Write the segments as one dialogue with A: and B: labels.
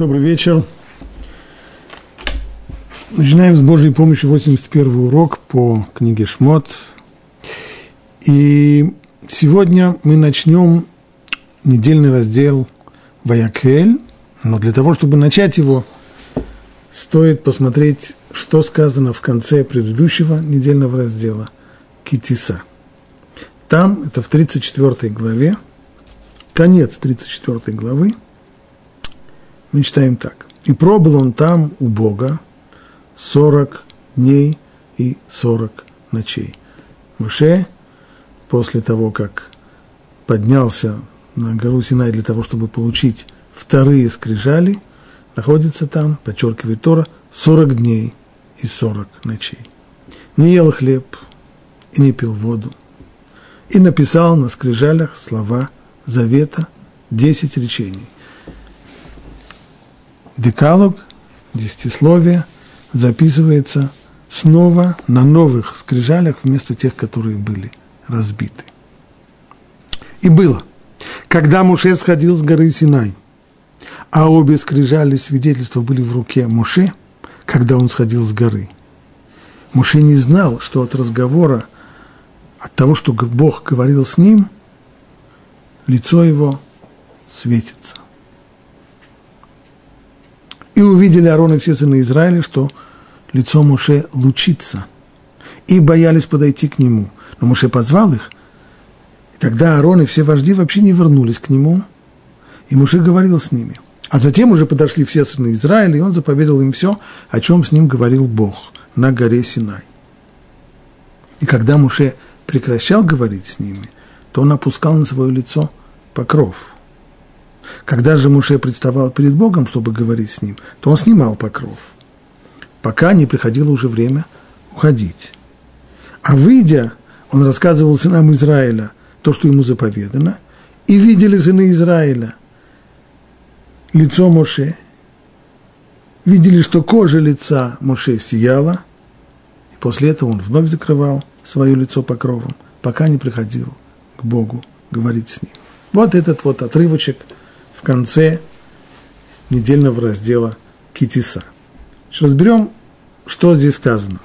A: Добрый вечер. Начинаем с Божьей помощью 81 урок по книге Шмот. И сегодня мы начнем недельный раздел Ваякель. Но для того, чтобы начать его, стоит посмотреть, что сказано в конце предыдущего недельного раздела Китиса. Там, это в 34 главе, конец 34 главы, мы читаем так. «И пробыл он там у Бога сорок дней и сорок ночей». Муше, после того, как поднялся на гору Синай для того, чтобы получить вторые скрижали, находится там, подчеркивает Тора, 40 дней и 40 ночей. Не ел хлеб и не пил воду. И написал на скрижалях слова завета, 10 речений – декалог, десятисловие, записывается снова на новых скрижалях вместо тех, которые были разбиты. И было, когда Муше сходил с горы Синай, а обе скрижали свидетельства были в руке Муше, когда он сходил с горы. Муше не знал, что от разговора, от того, что Бог говорил с ним, лицо его светится. И увидели Аарон и все сыны Израиля, что лицо Муше лучится, и боялись подойти к нему. Но Муше позвал их, и тогда Аарон и все вожди вообще не вернулись к нему, и Муше говорил с ними. А затем уже подошли все сыны Израиля, и он заповедал им все, о чем с ним говорил Бог на горе Синай. И когда Муше прекращал говорить с ними, то он опускал на свое лицо покров – когда же Муше представал перед Богом, чтобы говорить с ним, то он снимал покров, пока не приходило уже время уходить. А выйдя, он рассказывал сынам Израиля то, что ему заповедано, и видели сыны Израиля лицо Моше, видели, что кожа лица Моше сияла, и после этого он вновь закрывал свое лицо покровом, пока не приходил к Богу говорить с ним. Вот этот вот отрывочек – в конце недельного раздела Китиса. разберем, что здесь сказано.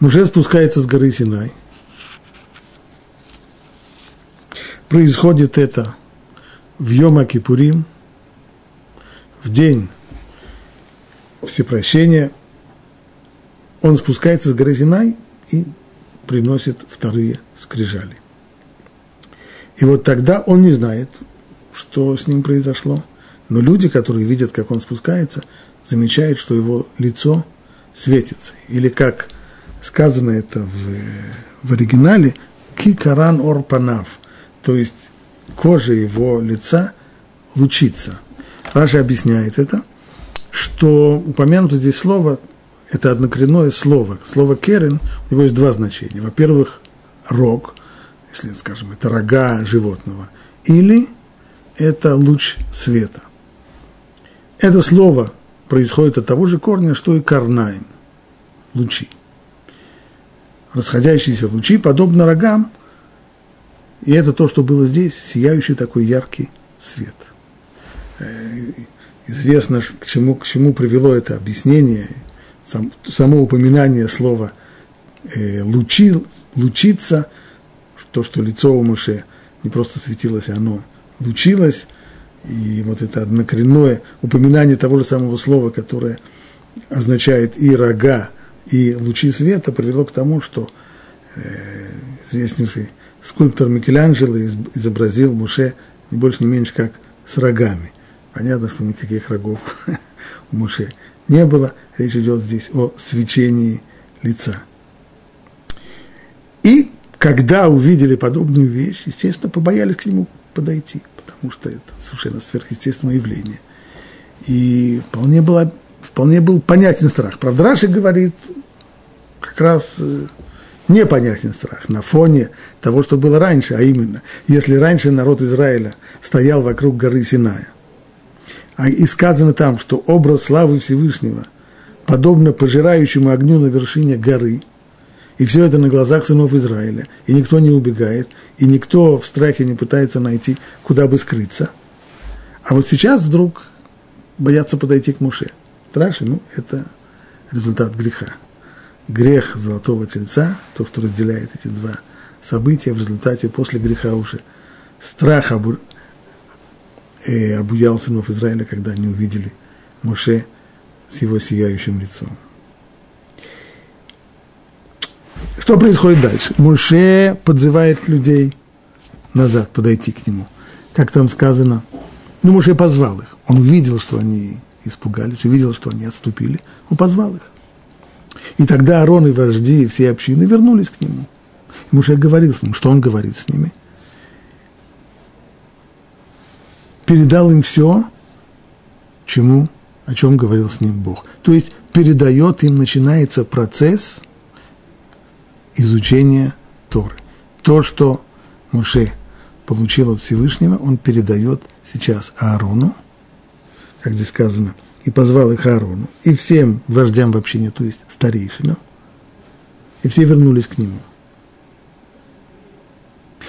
A: Муже спускается с горы Синай. Происходит это в Йома Кипурим, в день всепрощения. Он спускается с горы Синай и приносит вторые скрижали. И вот тогда он не знает, что с ним произошло. Но люди, которые видят, как он спускается, замечают, что его лицо светится. Или как сказано это в, в оригинале, кикаран орпанав, то есть кожа его лица лучится. Раша объясняет это, что упомянуто здесь слово, это однокоренное слово. Слово керен, у него есть два значения. Во-первых, рог – если, скажем, это рога животного, или это луч света. Это слово происходит от того же корня, что и карнаем, лучи. Расходящиеся лучи, подобно рогам, и это то, что было здесь, сияющий такой яркий свет. Э, известно, к чему, к чему привело это объяснение, сам, само упоминание слова э, лучи, лучиться – то, что лицо у Муше не просто светилось, а оно лучилось, и вот это однокоренное упоминание того же самого слова, которое означает и рога, и лучи света, привело к тому, что э, известнейший скульптор Микеланджело изобразил Муше не больше, не меньше, как с рогами. Понятно, что никаких рогов у Муше не было. Речь идет здесь о свечении лица. И когда увидели подобную вещь, естественно, побоялись к нему подойти, потому что это совершенно сверхъестественное явление. И вполне, была, вполне был понятен страх. Правда, Раши говорит, как раз э, непонятен страх на фоне того, что было раньше, а именно, если раньше народ Израиля стоял вокруг горы Синая, а и сказано там, что образ славы Всевышнего подобно пожирающему огню на вершине горы – И все это на глазах сынов Израиля. И никто не убегает, и никто в страхе не пытается найти, куда бы скрыться. А вот сейчас вдруг боятся подойти к Муше. Страшно, ну, это результат греха. Грех золотого тельца, то, что разделяет эти два события, в результате после греха уже страх обу, э, обуял сынов Израиля, когда они увидели Моше с его сияющим лицом. Что происходит дальше? Муше подзывает людей назад, подойти к нему. Как там сказано? Ну, Муше позвал их. Он увидел, что они испугались, увидел, что они отступили. Он позвал их. И тогда Арон и вожди и все общины вернулись к нему. И Муше говорил с ним. Что он говорит с ними? Передал им все, чему, о чем говорил с ним Бог. То есть передает им, начинается процесс – изучения Торы. То, что Муше получил от Всевышнего, он передает сейчас Аарону, как здесь сказано, и позвал их Аарону, и всем вождям в общине, то есть старейшинам, и все вернулись к нему.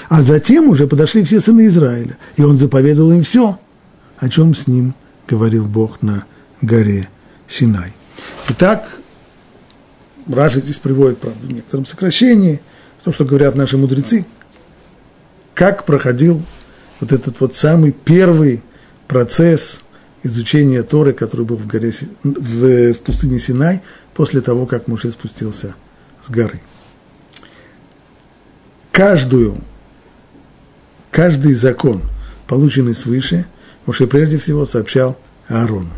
A: А затем уже подошли все сыны Израиля, и он заповедал им все, о чем с ним говорил Бог на горе Синай. Итак, Раши здесь приводит, правда, в некотором сокращении, то, что говорят наши мудрецы, как проходил вот этот вот самый первый процесс изучения Торы, который был в, горе, в, в пустыне Синай, после того, как Муше спустился с горы. Каждую, каждый закон, полученный свыше, Муше прежде всего сообщал Аарону.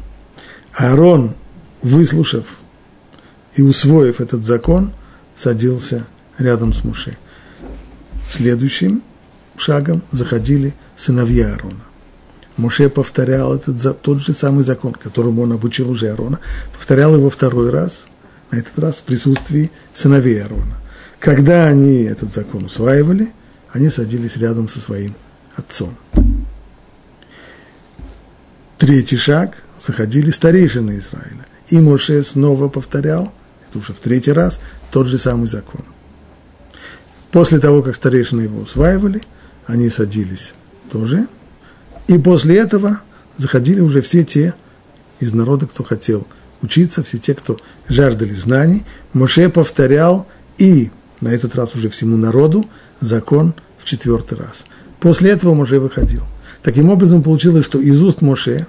A: Аарон, выслушав и, усвоив этот закон, садился рядом с Муше. Следующим шагом заходили сыновья Аарона. Муше повторял этот, тот же самый закон, которому он обучил уже Аарона, повторял его второй раз, на этот раз в присутствии сыновей Аарона. Когда они этот закон усваивали, они садились рядом со своим отцом. Третий шаг – заходили старейшины Израиля. И Моше снова повторял – уже в третий раз, тот же самый закон. После того, как старейшины его усваивали, они садились тоже, и после этого заходили уже все те из народа, кто хотел учиться, все те, кто жаждали знаний. Моше повторял и на этот раз уже всему народу закон в четвертый раз. После этого Моше выходил. Таким образом, получилось, что из уст Моше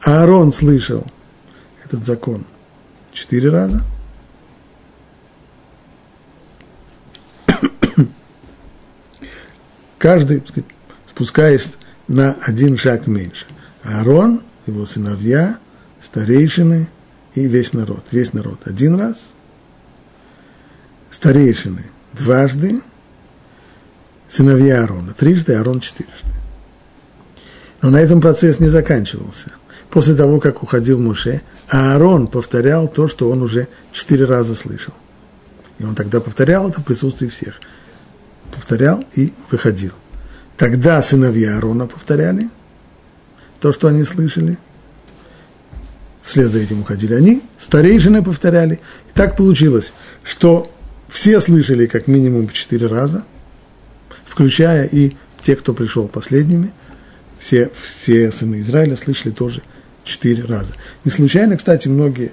A: Аарон слышал этот закон Четыре раза. Каждый, сказать, спускаясь на один шаг меньше. Аарон, его сыновья, старейшины и весь народ. Весь народ один раз. Старейшины дважды. Сыновья Аарона трижды, Аарон четырежды. Но на этом процесс не заканчивался после того, как уходил Муше, Аарон повторял то, что он уже четыре раза слышал. И он тогда повторял это в присутствии всех. Повторял и выходил. Тогда сыновья Аарона повторяли то, что они слышали. Вслед за этим уходили они, старейшины повторяли. И так получилось, что все слышали как минимум четыре раза, включая и те, кто пришел последними. Все, все сыны Израиля слышали тоже четыре раза. Не случайно, кстати, многие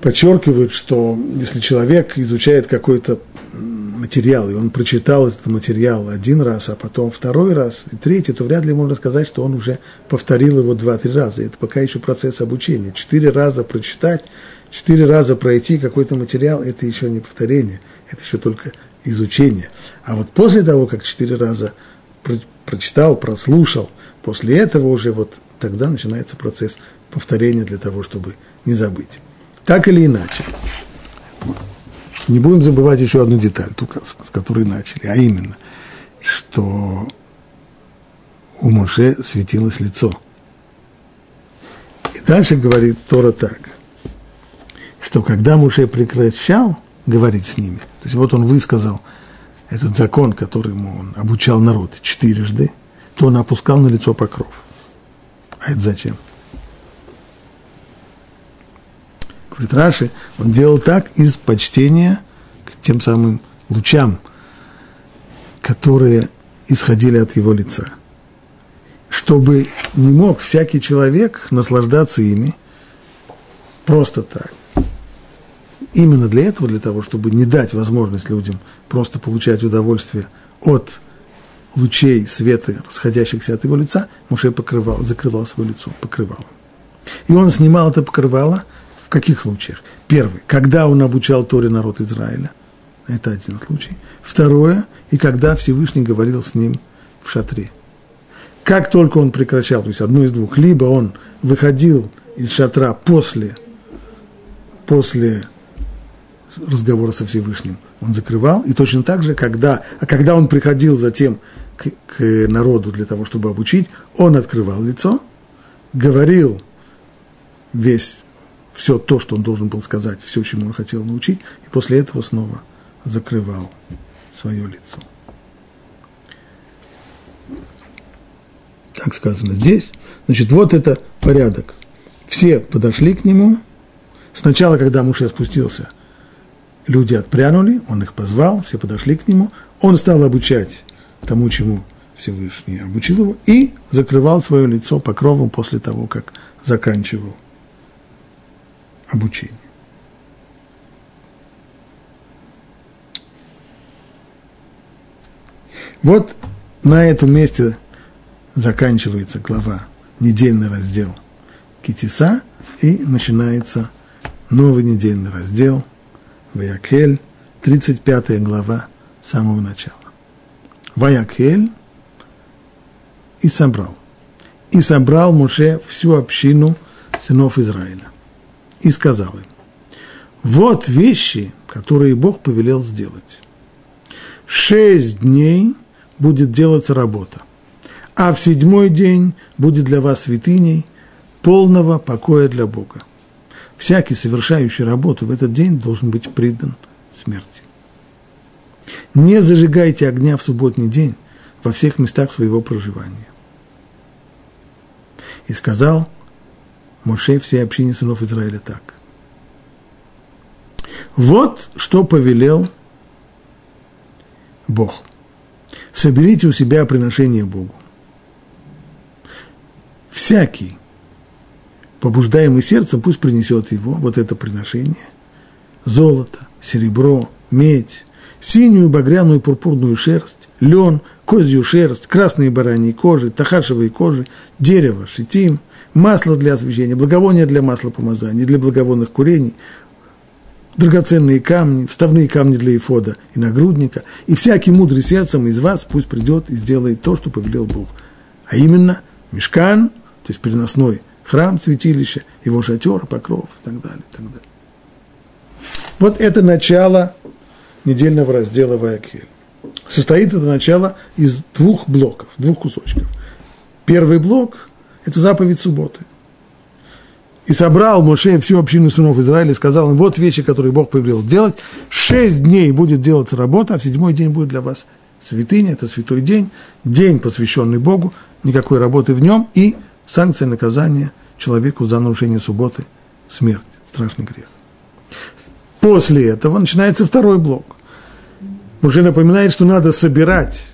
A: подчеркивают, что если человек изучает какой-то материал, и он прочитал этот материал один раз, а потом второй раз и третий, то вряд ли можно сказать, что он уже повторил его два-три раза. Это пока еще процесс обучения. Четыре раза прочитать, четыре раза пройти какой-то материал – это еще не повторение, это еще только изучение. А вот после того, как четыре раза прочитал, прослушал, после этого уже вот тогда начинается процесс повторения для того, чтобы не забыть. Так или иначе. Не будем забывать еще одну деталь, ту, с которой начали, а именно, что у Моше светилось лицо. И дальше говорит Тора так, что когда Моше прекращал говорить с ними, то есть вот он высказал этот закон, которому он обучал народ четырежды, то он опускал на лицо покров. А это зачем? говорит Раши, он делал так из почтения к тем самым лучам, которые исходили от его лица. Чтобы не мог всякий человек наслаждаться ими просто так. Именно для этого, для того, чтобы не дать возможность людям просто получать удовольствие от лучей света, расходящихся от его лица, Муше покрывал, закрывал свое лицо покрывалом. И он снимал это покрывало в каких случаях? Первый, когда он обучал Торе народ Израиля. Это один случай. Второе, и когда Всевышний говорил с ним в шатре. Как только он прекращал, то есть одно из двух, либо он выходил из шатра после, после разговора со Всевышним, он закрывал, и точно так же, когда, а когда он приходил затем к, к народу для того, чтобы обучить, он открывал лицо, говорил весь, все то, что он должен был сказать, все, чему он хотел научить, и после этого снова закрывал свое лицо. Так сказано здесь. Значит, вот это порядок. Все подошли к нему. Сначала, когда Муше спустился, люди отпрянули, он их позвал, все подошли к нему. Он стал обучать тому, чему Всевышний обучил его, и закрывал свое лицо покровом после того, как заканчивал обучение. Вот на этом месте заканчивается глава, недельный раздел Китиса, и начинается новый недельный раздел Ваякель, 35 глава с самого начала. Ваякель и собрал. И собрал Муше всю общину сынов Израиля. И сказал им, вот вещи, которые Бог повелел сделать. Шесть дней будет делаться работа, а в седьмой день будет для вас святыней полного покоя для Бога. Всякий, совершающий работу в этот день, должен быть придан смерти. Не зажигайте огня в субботний день во всех местах своего проживания. И сказал Моше всей общине сынов Израиля так. Вот что повелел Бог. Соберите у себя приношение Богу. Всякий, побуждаемый сердцем, пусть принесет его, вот это приношение, золото, серебро, медь, синюю, багряную, пурпурную шерсть, лен, козью шерсть, красные бараньи кожи, тахашевые кожи, дерево, шитим, масло для освещения, благовония для масла помазания, для благовонных курений, драгоценные камни, вставные камни для эфода и нагрудника, и всякий мудрый сердцем из вас пусть придет и сделает то, что повелел Бог. А именно, мешкан, то есть переносной храм, святилище, его шатер, покров и так далее, и так далее. Вот это начало недельного раздела Ваякель. Состоит это начало из двух блоков, двух кусочков. Первый блок – это заповедь субботы. И собрал Моше всю общину сынов Израиля и сказал им, вот вещи, которые Бог повелел делать. Шесть дней будет делаться работа, а в седьмой день будет для вас святыня, это святой день, день, посвященный Богу, никакой работы в нем, и санкция наказания человеку за нарушение субботы – смерть, страшный грех. После этого начинается второй блок. Уже напоминает, что надо собирать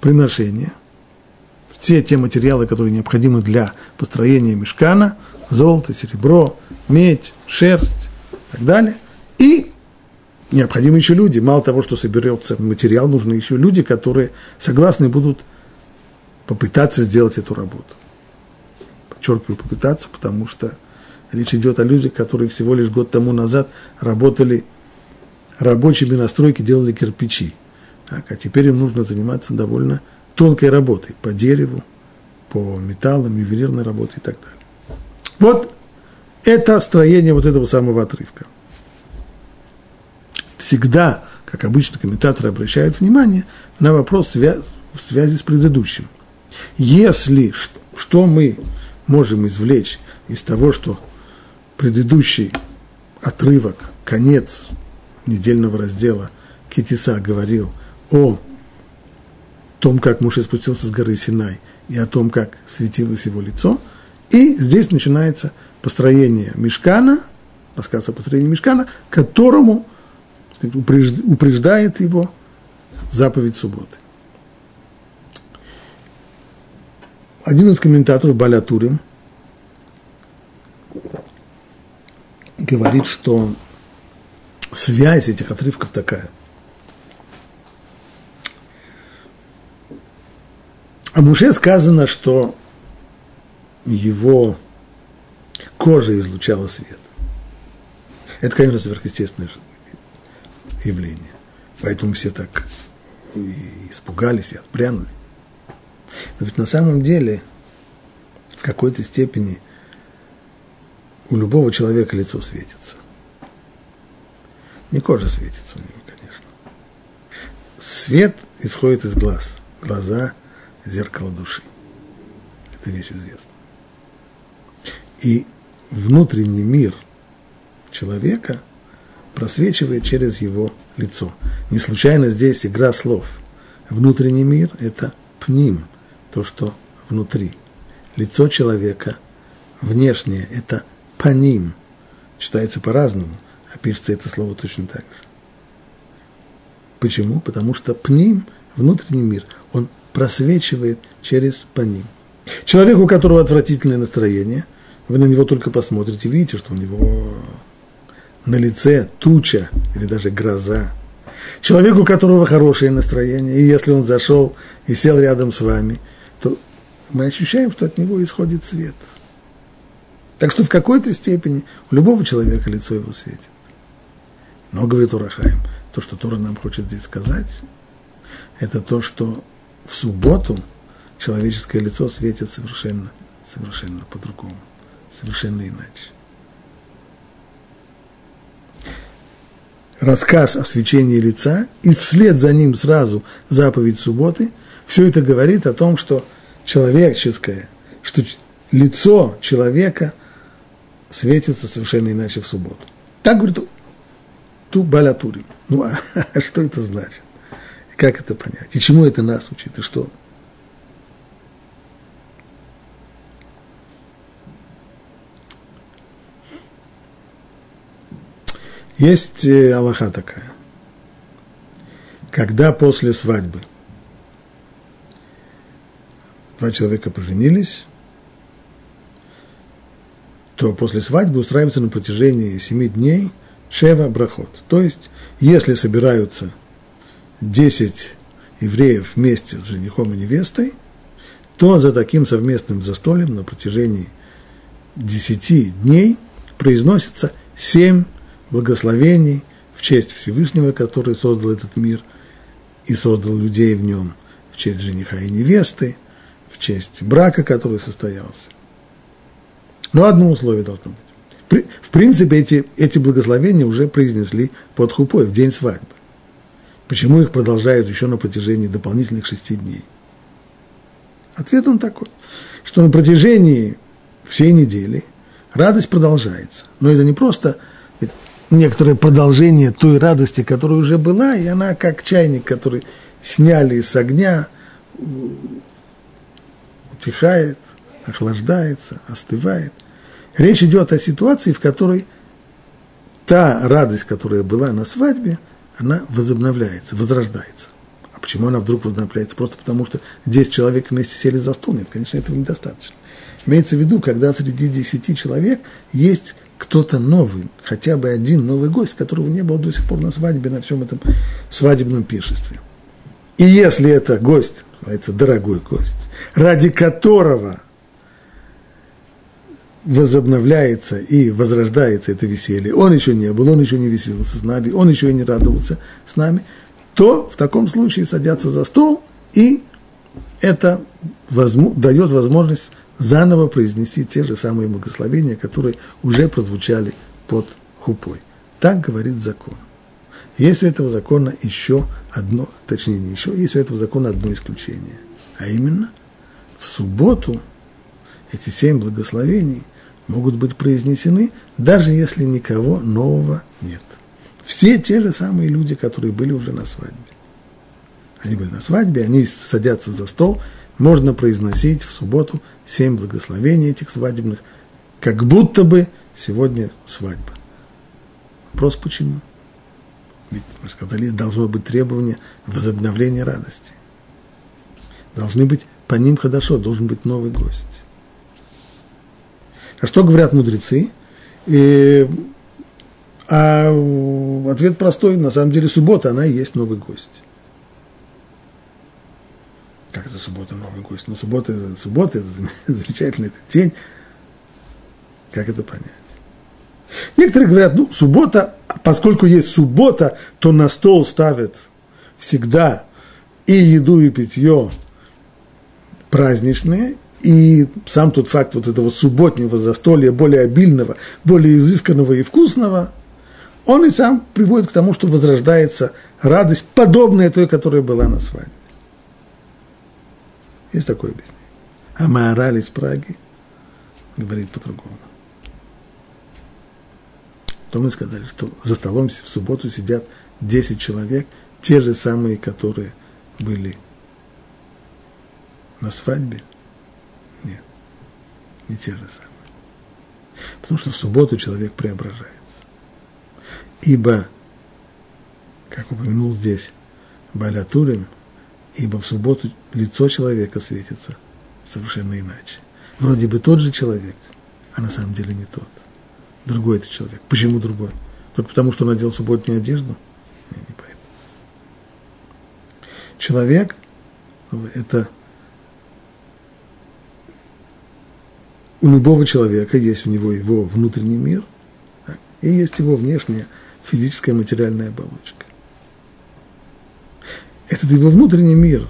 A: приношения, все те материалы, которые необходимы для построения мешкана, золото, серебро, медь, шерсть и так далее. И необходимы еще люди. Мало того, что соберется материал, нужны еще люди, которые согласны будут попытаться сделать эту работу. Подчеркиваю, попытаться, потому что речь идет о людях, которые всего лишь год тому назад работали рабочими на стройке, делали кирпичи. Так, а теперь им нужно заниматься довольно тонкой работой по дереву, по металлам, ювелирной работе и так далее. Вот это строение вот этого самого отрывка. Всегда, как обычно, комментаторы обращают внимание на вопрос в связи с предыдущим. Если что мы можем извлечь из того, что предыдущий отрывок, конец недельного раздела Китиса говорил о том, как Муше спустился с горы Синай, и о том, как светилось его лицо – и здесь начинается построение мешкана рассказ о построении мешкана, которому сказать, упреждает его заповедь субботы. Один из комментаторов Балятурим говорит, что связь этих отрывков такая. О Муше сказано, что его кожа излучала свет. Это, конечно, сверхъестественное явление. Поэтому все так и испугались и отпрянули. Но ведь на самом деле в какой-то степени у любого человека лицо светится. Не кожа светится у него, конечно. Свет исходит из глаз. Глаза – зеркало души. Это вещь известна. И внутренний мир человека просвечивает через его лицо. Не случайно здесь игра слов. Внутренний мир – это пним, то, что внутри. Лицо человека внешнее – это паним. Читается по-разному, а пишется это слово точно так же. Почему? Потому что пним, внутренний мир, он просвечивает через паним. Человек, у которого отвратительное настроение, вы на него только посмотрите, видите, что у него на лице туча или даже гроза. Человеку, у которого хорошее настроение, и если он зашел и сел рядом с вами, то мы ощущаем, что от него исходит свет. Так что в какой-то степени у любого человека лицо его светит. Но, говорит Урахаем, то, что Тора нам хочет здесь сказать, это то, что в субботу человеческое лицо светит совершенно, совершенно по-другому, совершенно иначе. рассказ о свечении лица, и вслед за ним сразу заповедь субботы, все это говорит о том, что человеческое, что лицо человека светится совершенно иначе в субботу. Так говорит ту балятури. Ну, а, а что это значит? И как это понять? И чему это нас учит? И что? Есть э, Аллаха такая. Когда после свадьбы два человека поженились, то после свадьбы устраивается на протяжении семи дней шева брахот. То есть, если собираются 10 евреев вместе с женихом и невестой, то за таким совместным застольем на протяжении 10 дней произносится семь благословений в честь Всевышнего, который создал этот мир и создал людей в нем, в честь жениха и невесты, честь брака, который состоялся. Но одно условие должно быть. В принципе, эти, эти благословения уже произнесли под хупой в день свадьбы. Почему их продолжают еще на протяжении дополнительных шести дней? Ответ он такой, что на протяжении всей недели радость продолжается. Но это не просто некоторое продолжение той радости, которая уже была, и она как чайник, который сняли с огня, утихает, охлаждается, остывает. Речь идет о ситуации, в которой та радость, которая была на свадьбе, она возобновляется, возрождается. А почему она вдруг возобновляется? Просто потому, что 10 человек вместе сели за стол? Нет, конечно, этого недостаточно. Имеется в виду, когда среди 10 человек есть кто-то новый, хотя бы один новый гость, которого не было до сих пор на свадьбе, на всем этом свадебном пиршестве. И если это гость, называется дорогой гость, ради которого возобновляется и возрождается это веселье, он еще не был, он еще не веселился с нами, он еще и не радовался с нами, то в таком случае садятся за стол, и это возможно, дает возможность заново произнести те же самые благословения, которые уже прозвучали под хупой. Так говорит закон. Есть у этого закона еще одно, точнее не еще, есть у этого закона одно исключение. А именно, в субботу эти семь благословений могут быть произнесены, даже если никого нового нет. Все те же самые люди, которые были уже на свадьбе. Они были на свадьбе, они садятся за стол – можно произносить в субботу семь благословений этих свадебных, как будто бы сегодня свадьба. Вопрос почему? Ведь мы сказали, должно быть требование возобновления радости. Должны быть по ним хорошо, должен быть новый гость. А что говорят мудрецы? И, а ответ простой, на самом деле суббота, она и есть новый гость. Как это суббота, новый гость? Ну, суббота, суббота, это замечательно, это день. Как это понять? Некоторые говорят, ну, суббота, поскольку есть суббота, то на стол ставят всегда и еду, и питье праздничные, и сам тот факт вот этого субботнего застолья, более обильного, более изысканного и вкусного, он и сам приводит к тому, что возрождается радость, подобная той, которая была на свадьбе. Есть такое объяснение. А Маораль из Праги говорит по-другому. То мы сказали, что за столом в субботу сидят 10 человек, те же самые, которые были на свадьбе. Нет, не те же самые. Потому что в субботу человек преображается. Ибо, как упомянул здесь Балятурин, ибо в субботу лицо человека светится совершенно иначе. Вроде бы тот же человек, а на самом деле не тот. Другой это человек. Почему другой? Только потому, что он надел субботнюю одежду? Не, не поэтому. Человек – это у любого человека есть у него его внутренний мир, и есть его внешняя физическая материальная оболочка. Этот его внутренний мир,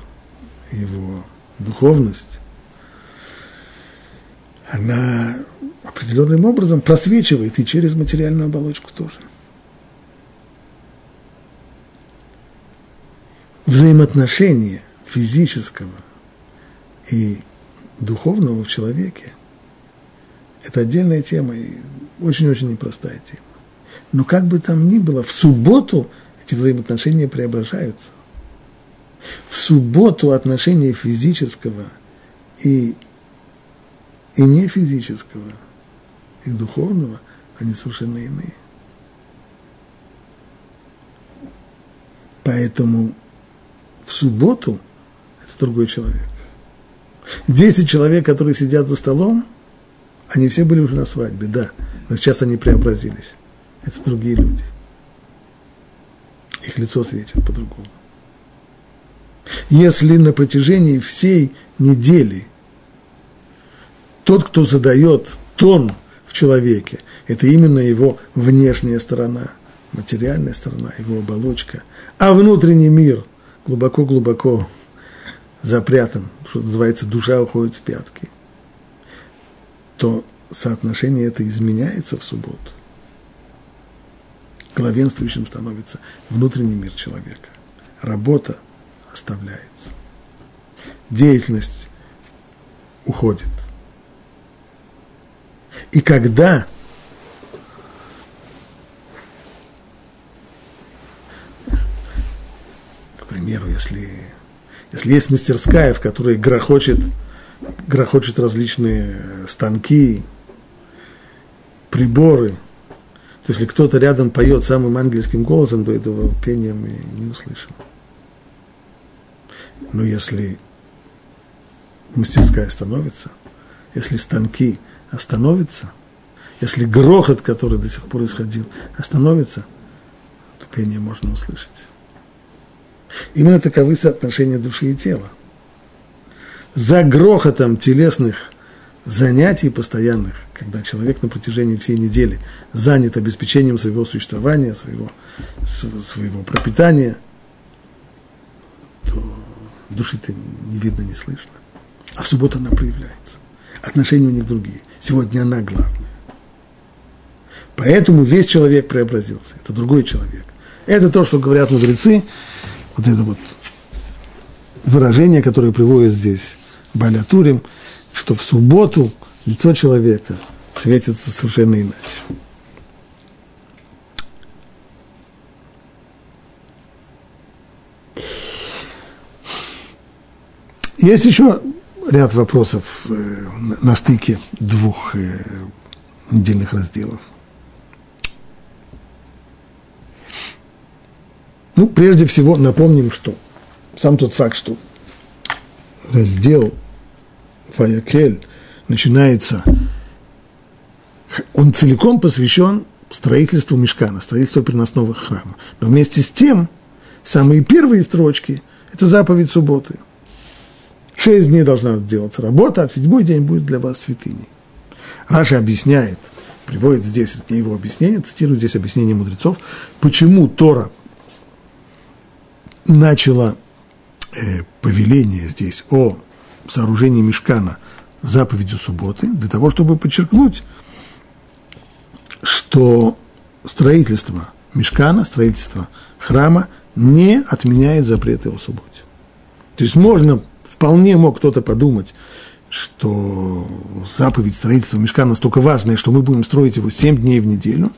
A: его духовность, она определенным образом просвечивает и через материальную оболочку тоже. Взаимоотношения физического и духовного в человеке – это отдельная тема и очень-очень непростая тема. Но как бы там ни было, в субботу эти взаимоотношения преображаются. В субботу отношения физического и, и не физического, и духовного, они совершенно иные. Поэтому в субботу это другой человек. Десять человек, которые сидят за столом, они все были уже на свадьбе, да, но сейчас они преобразились. Это другие люди. Их лицо светит по-другому. Если на протяжении всей недели тот, кто задает тон в человеке, это именно его внешняя сторона, материальная сторона, его оболочка, а внутренний мир глубоко-глубоко запрятан, что называется, душа уходит в пятки, то соотношение это изменяется в субботу. Главенствующим становится внутренний мир человека. Работа – оставляется. Деятельность уходит. И когда к примеру, если, если есть мастерская, в которой грохочет, грохочет различные станки, приборы, то если кто-то рядом поет самым ангельским голосом, то этого пения мы не услышим. Но если мастерская остановится, если станки остановятся, если грохот, который до сих пор исходил, остановится, то пение можно услышать. Именно таковы соотношения души и тела. За грохотом телесных занятий постоянных, когда человек на протяжении всей недели занят обеспечением своего существования, своего, своего пропитания, то души-то не видно, не слышно. А в субботу она проявляется. Отношения у них другие. Сегодня она главная. Поэтому весь человек преобразился. Это другой человек. Это то, что говорят мудрецы. Вот это вот выражение, которое приводит здесь Балятурим, что в субботу лицо человека светится совершенно иначе. Есть еще ряд вопросов э, на стыке двух э, недельных разделов. Ну, прежде всего, напомним, что сам тот факт, что раздел Фаякель начинается, он целиком посвящен строительству мешкана, строительству переносного храма. Но вместе с тем, самые первые строчки – это заповедь субботы. Шесть дней должна делаться работа, а в седьмой день будет для вас святыней. Раша объясняет, приводит здесь, это не его объяснение, цитирую здесь объяснение мудрецов, почему Тора начала э, повеление здесь о сооружении мешкана заповедью субботы, для того, чтобы подчеркнуть, что строительство мешкана, строительство храма не отменяет запреты о субботе. То есть можно, вполне мог кто-то подумать, что заповедь строительства мешка настолько важная, что мы будем строить его 7 дней в неделю.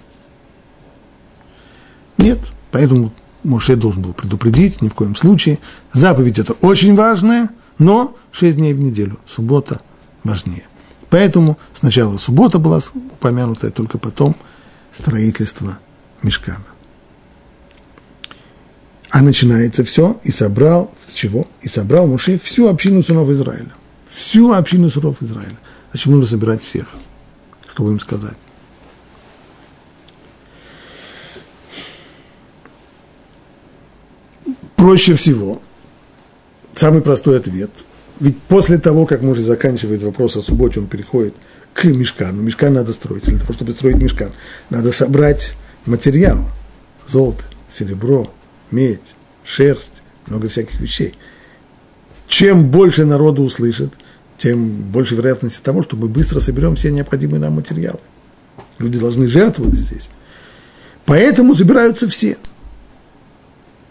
A: Нет, поэтому Моше должен был предупредить, ни в коем случае. Заповедь это очень важная, но 6 дней в неделю, суббота важнее. Поэтому сначала суббота была упомянута, только потом строительство мешкана. А начинается все, и собрал, с чего? И собрал Муше всю общину сынов Израиля. Всю общину сынов Израиля. Зачем нужно собирать всех? Чтобы им сказать? Проще всего, самый простой ответ – ведь после того, как муж заканчивает вопрос о субботе, он переходит к мешкану. Мешкан надо строить. Для того, чтобы строить мешкан, надо собрать материал. Золото, серебро, медь, шерсть, много всяких вещей. Чем больше народу услышит, тем больше вероятности того, что мы быстро соберем все необходимые нам материалы. Люди должны жертвовать здесь. Поэтому собираются все.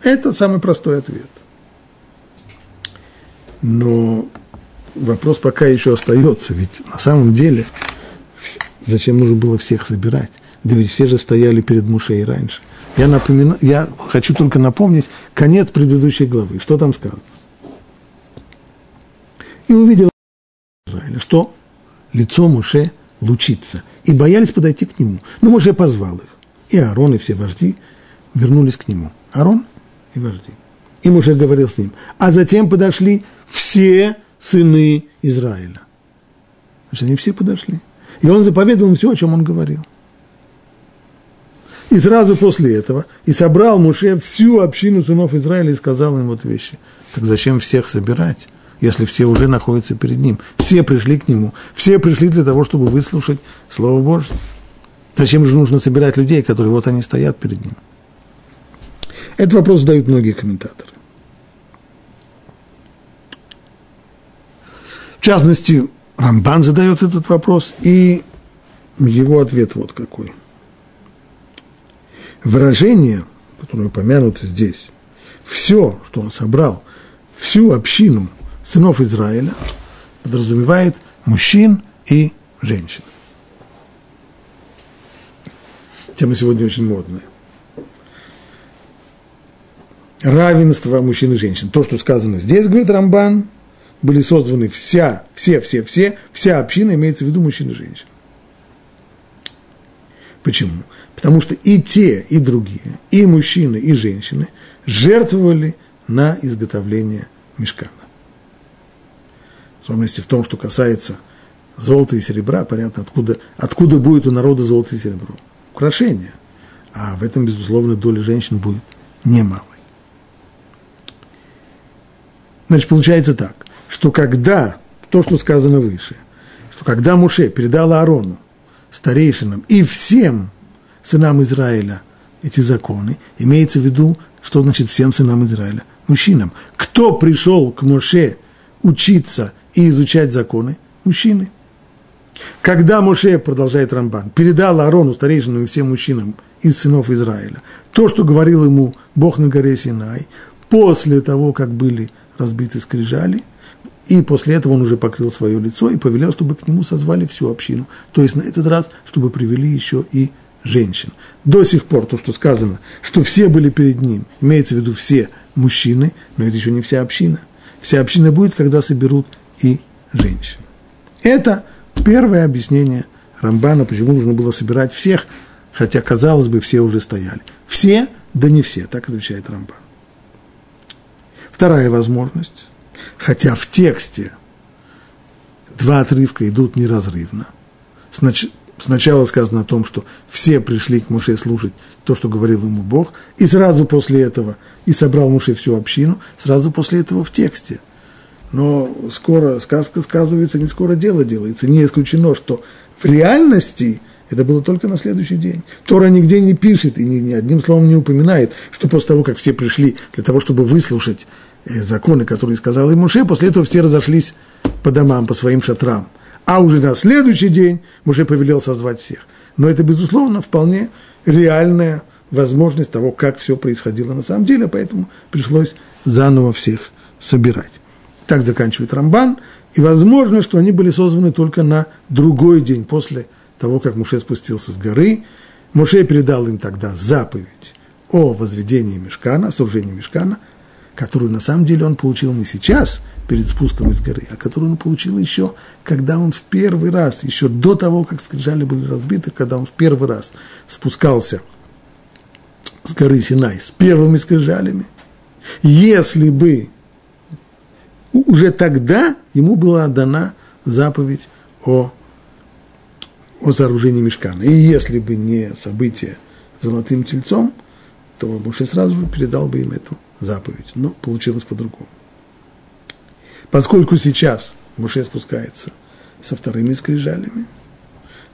A: Это самый простой ответ – но вопрос пока еще остается, ведь на самом деле зачем нужно было всех собирать? Да ведь все же стояли перед Мушей раньше. Я, напоминаю, я хочу только напомнить конец предыдущей главы. Что там сказано? И увидел Израиля, что лицо Муше лучится. И боялись подойти к нему. Но Муше позвал их. И Аарон, и все вожди вернулись к нему. Аарон и вожди. И Муше говорил с ним. А затем подошли все сыны Израиля. Значит, они все подошли. И он заповедал им все, о чем он говорил. И сразу после этого и собрал Муше всю общину сынов Израиля и сказал им вот вещи. Так зачем всех собирать, если все уже находятся перед ним? Все пришли к нему, все пришли для того, чтобы выслушать Слово Божье. Зачем же нужно собирать людей, которые вот они стоят перед ним? Этот вопрос задают многие комментаторы. В частности, Рамбан задает этот вопрос, и его ответ вот какой. Выражение, которое упомянуто здесь, все, что он собрал, всю общину сынов Израиля, подразумевает мужчин и женщин. Тема сегодня очень модная. Равенство мужчин и женщин. То, что сказано здесь, говорит Рамбан, были созданы вся, все, все, все, вся община, имеется в виду мужчин и женщин. Почему? Потому что и те, и другие, и мужчины, и женщины жертвовали на изготовление мешкана. В особенности в том, что касается золота и серебра, понятно, откуда, откуда будет у народа золото и серебро. Украшение. А в этом, безусловно, доля женщин будет немалой. Значит, получается так что когда, то, что сказано выше, что когда Муше передал Аарону, старейшинам и всем сынам Израиля эти законы, имеется в виду, что значит всем сынам Израиля? Мужчинам. Кто пришел к Моше учиться и изучать законы? Мужчины. Когда Моше, продолжает Рамбан, передал Аарону, старейшинам и всем мужчинам из сынов Израиля, то, что говорил ему Бог на горе Синай, после того, как были разбиты скрижали – и после этого он уже покрыл свое лицо и повелел, чтобы к нему созвали всю общину. То есть на этот раз, чтобы привели еще и женщин. До сих пор то, что сказано, что все были перед ним, имеется в виду все мужчины, но это еще не вся община. Вся община будет, когда соберут и женщин. Это первое объяснение Рамбана, почему нужно было собирать всех, хотя, казалось бы, все уже стояли. Все Да не все, так отвечает Рамбан. Вторая возможность, хотя в тексте два отрывка идут неразрывно. Снач... Сначала сказано о том, что все пришли к Муше слушать то, что говорил ему Бог, и сразу после этого, и собрал Муше всю общину, сразу после этого в тексте. Но скоро сказка сказывается, не скоро дело делается. Не исключено, что в реальности – это было только на следующий день. Тора нигде не пишет и ни, ни одним словом не упоминает, что после того, как все пришли для того, чтобы выслушать законы, которые сказал им Муше, после этого все разошлись по домам, по своим шатрам. А уже на следующий день Муше повелел созвать всех. Но это, безусловно, вполне реальная возможность того, как все происходило на самом деле, поэтому пришлось заново всех собирать. Так заканчивает Рамбан, и возможно, что они были созваны только на другой день после того, как Муше спустился с горы, Муше передал им тогда заповедь о возведении мешкана, о сооружении мешкана, которую на самом деле он получил не сейчас, перед спуском из горы, а которую он получил еще, когда он в первый раз, еще до того, как скрижали были разбиты, когда он в первый раз спускался с горы Синай с первыми скрижалями. Если бы уже тогда ему была дана заповедь о о сооружении мешкана. И если бы не событие золотым тельцом, то Муше сразу же передал бы им эту заповедь. Но получилось по-другому. Поскольку сейчас Муше спускается со вторыми скрижалями,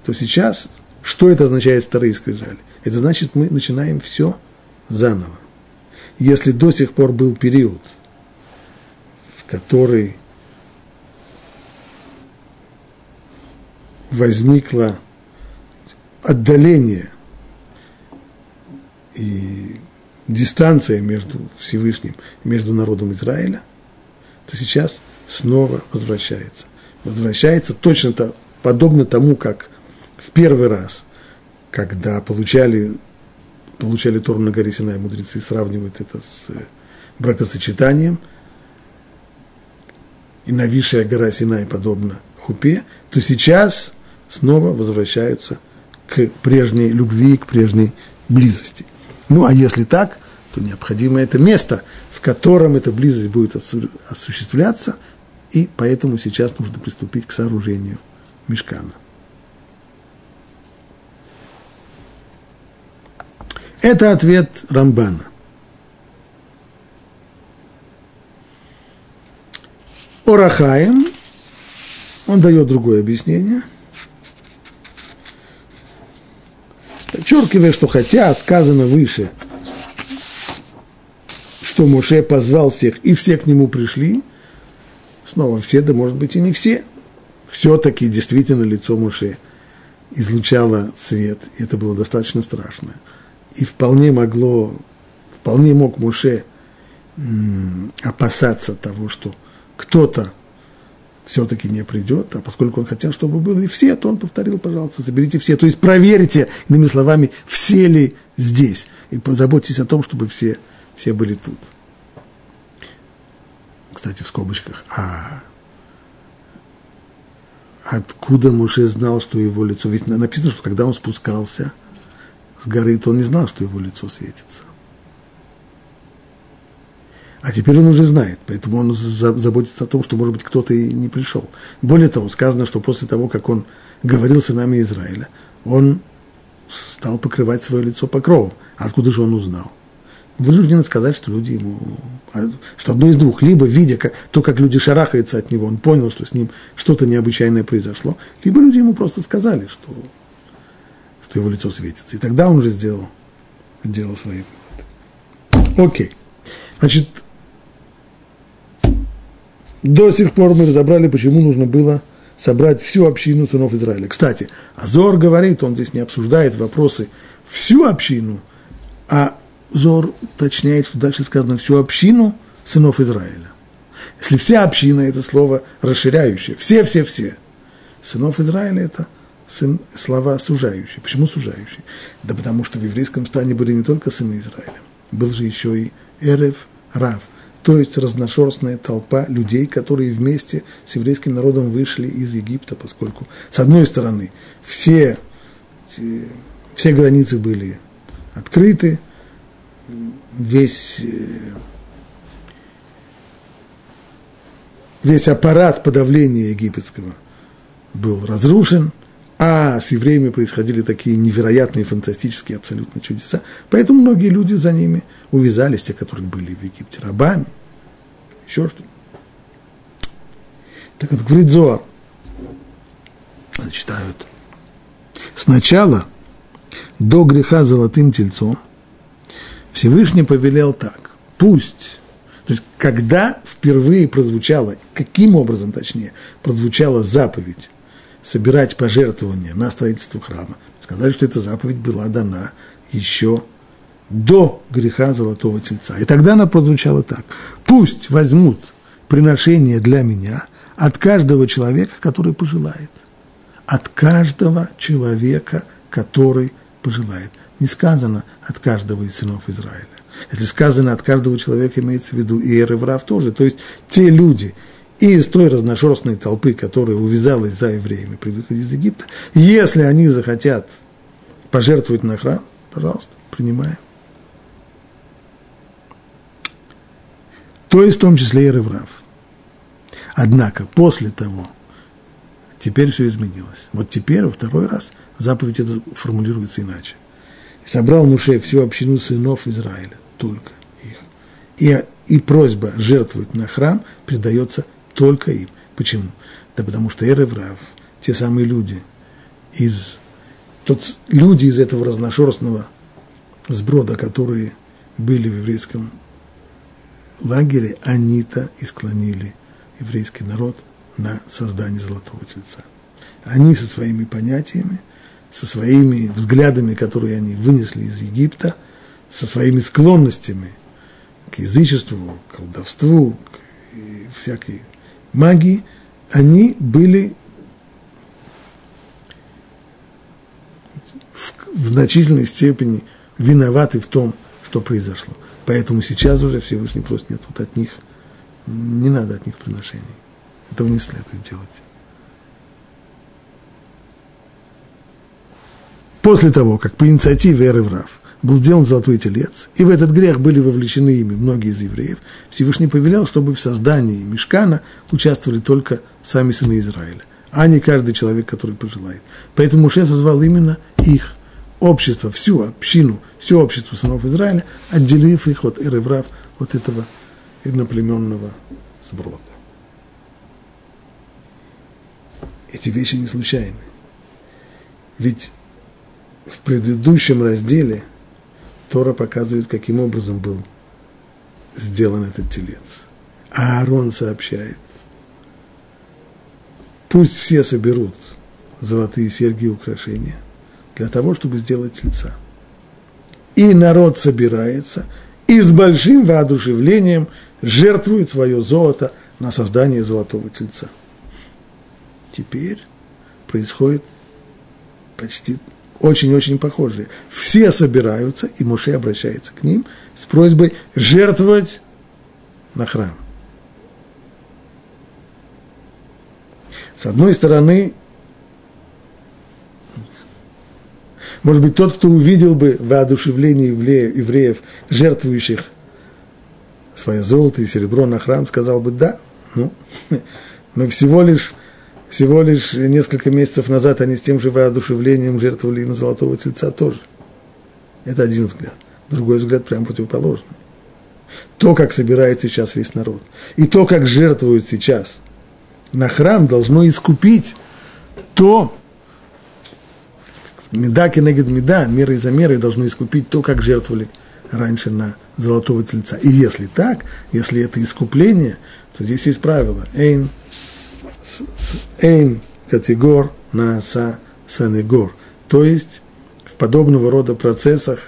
A: то сейчас, что это означает вторые скрижали? Это значит, мы начинаем все заново. Если до сих пор был период, в который возникло отдаление и дистанция между Всевышним и между народом Израиля, то сейчас снова возвращается. Возвращается точно -то, подобно тому, как в первый раз, когда получали, получали Тору на горе Синай, мудрецы сравнивают это с бракосочетанием, и нависшая гора Синай подобно хупе, то сейчас – снова возвращаются к прежней любви, к прежней близости. Ну, а если так, то необходимо это место, в котором эта близость будет осуществляться, и поэтому сейчас нужно приступить к сооружению мешкана. Это ответ Рамбана. Орахаем, он дает другое объяснение – подчеркивая, что хотя сказано выше, что Моше позвал всех, и все к нему пришли, снова все, да может быть и не все, все-таки действительно лицо Моше излучало свет, и это было достаточно страшно. И вполне могло, вполне мог Моше опасаться того, что кто-то все-таки не придет, а поскольку он хотел, чтобы было и все, то он повторил, пожалуйста, заберите все. То есть проверьте, иными словами, все ли здесь, и позаботьтесь о том, чтобы все, все были тут. Кстати, в скобочках, а откуда Муше знал, что его лицо? Ведь написано, что когда он спускался с горы, то он не знал, что его лицо светится. А теперь он уже знает, поэтому он заботится о том, что, может быть, кто-то и не пришел. Более того, сказано, что после того, как он говорил нами Израиля, он стал покрывать свое лицо покровом. Откуда же он узнал? Вынуждены сказать, что люди ему, а, что одно из двух, либо видя то, как люди шарахаются от него, он понял, что с ним что-то необычайное произошло, либо люди ему просто сказали, что, что его лицо светится. И тогда он уже сделал, сделал свои выводы. Окей. Значит, до сих пор мы разобрали, почему нужно было собрать всю общину сынов Израиля. Кстати, Азор говорит, он здесь не обсуждает вопросы всю общину, а Зор уточняет, что дальше сказано всю общину сынов Израиля. Если вся община – это слово расширяющее, все-все-все, сынов Израиля – это сын, слова сужающие. Почему сужающие? Да потому что в еврейском стане были не только сыны Израиля, был же еще и Эрев, Рав – то есть разношерстная толпа людей, которые вместе с еврейским народом вышли из Египта, поскольку, с одной стороны, все, все границы были открыты, весь, э, весь аппарат подавления египетского был разрушен, а с евреями происходили такие невероятные, фантастические абсолютно чудеса. Поэтому многие люди за ними увязались, те, которые были в Египте рабами, еще что-то. Так вот, говорит Зоар, читают. Сначала, до греха золотым тельцом, Всевышний повелел так, пусть, то есть когда впервые прозвучала, каким образом точнее, прозвучала заповедь собирать пожертвования на строительство храма, сказали, что эта заповедь была дана еще до греха золотого тельца. И тогда она прозвучала так. Пусть возьмут приношение для меня от каждого человека, который пожелает. От каждого человека, который пожелает не сказано от каждого из сынов Израиля. Если сказано от каждого человека, имеется в виду и Эр и Врав тоже. То есть те люди из той разношерстной толпы, которая увязалась за евреями при выходе из Египта, если они захотят пожертвовать на храм, пожалуйста, принимаем. То есть в том числе и Реврав. Однако после того, теперь все изменилось. Вот теперь, во второй раз, заповедь это формулируется иначе – собрал Муше всю общину сынов Израиля, только их. И, и просьба жертвовать на храм передается только им. Почему? Да потому что Эреврав, те самые люди из, тот, люди из этого разношерстного сброда, которые были в еврейском лагере, они-то и склонили еврейский народ на создание золотого тельца. Они со своими понятиями со своими взглядами, которые они вынесли из Египта, со своими склонностями к язычеству, к колдовству, к всякой магии, они были в, в значительной степени виноваты в том, что произошло. Поэтому сейчас уже Всевышний просит, нет, вот от них, не надо от них приношений. Этого не следует делать. После того, как по инициативе Эры Врав был сделан золотой телец, и в этот грех были вовлечены ими многие из евреев, Всевышний повелел, чтобы в создании мешкана участвовали только сами сыны Израиля, а не каждый человек, который пожелает. Поэтому Муше созвал именно их, общество, всю общину, все общество сынов Израиля, отделив их от Эры Врав, от этого иноплеменного сброда. Эти вещи не случайны. Ведь в предыдущем разделе Тора показывает, каким образом был сделан этот телец. А Аарон сообщает, пусть все соберут золотые серьги и украшения для того, чтобы сделать тельца. И народ собирается и с большим воодушевлением жертвует свое золото на создание золотого тельца. Теперь происходит почти очень-очень похожие. Все собираются, и Муше обращается к ним с просьбой жертвовать на храм. С одной стороны, может быть, тот, кто увидел бы воодушевление евреев, жертвующих свое золото и серебро на храм, сказал бы, да, ну, но всего лишь всего лишь несколько месяцев назад они с тем же воодушевлением жертвовали на золотого тельца тоже. Это один взгляд. Другой взгляд прям противоположный. То, как собирает сейчас весь народ, и то, как жертвуют сейчас на храм, должно искупить то, меда кенегет меда, мерой за мерой должно искупить то, как жертвовали раньше на золотого тельца. И если так, если это искупление, то здесь есть правило. Эйн эйн категор на са санегор. То есть в подобного рода процессах